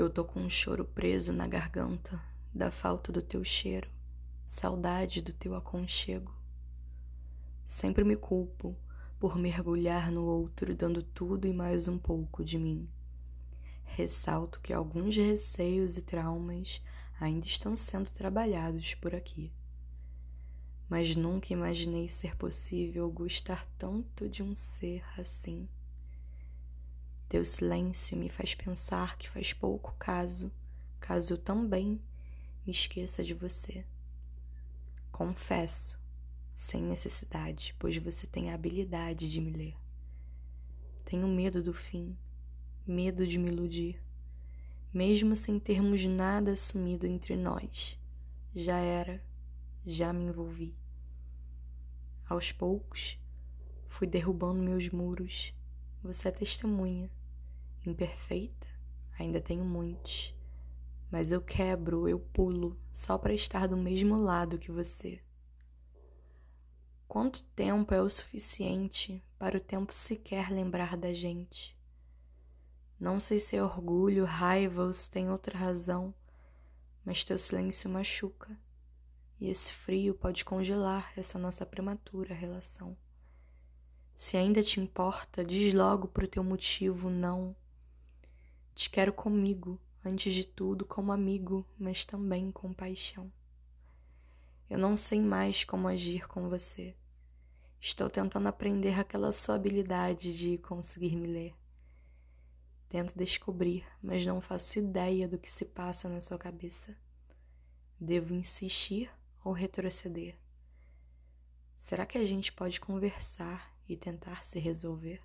Eu tô com um choro preso na garganta da falta do teu cheiro, saudade do teu aconchego. Sempre me culpo por mergulhar no outro, dando tudo e mais um pouco de mim. Ressalto que alguns receios e traumas ainda estão sendo trabalhados por aqui. Mas nunca imaginei ser possível gostar tanto de um ser assim. Teu silêncio me faz pensar que faz pouco caso, caso eu também me esqueça de você. Confesso, sem necessidade, pois você tem a habilidade de me ler. Tenho medo do fim, medo de me iludir, mesmo sem termos nada assumido entre nós. Já era, já me envolvi. Aos poucos, fui derrubando meus muros. Você é testemunha imperfeita, ainda tenho muitos, mas eu quebro, eu pulo só para estar do mesmo lado que você. Quanto tempo é o suficiente para o tempo sequer lembrar da gente? Não sei se é orgulho, raiva ou se tem outra razão, mas teu silêncio machuca. E esse frio pode congelar essa nossa prematura relação. Se ainda te importa, diz logo pro teu motivo não te quero comigo, antes de tudo, como amigo, mas também com paixão. Eu não sei mais como agir com você. Estou tentando aprender aquela sua habilidade de conseguir me ler. Tento descobrir, mas não faço ideia do que se passa na sua cabeça. Devo insistir ou retroceder? Será que a gente pode conversar e tentar se resolver?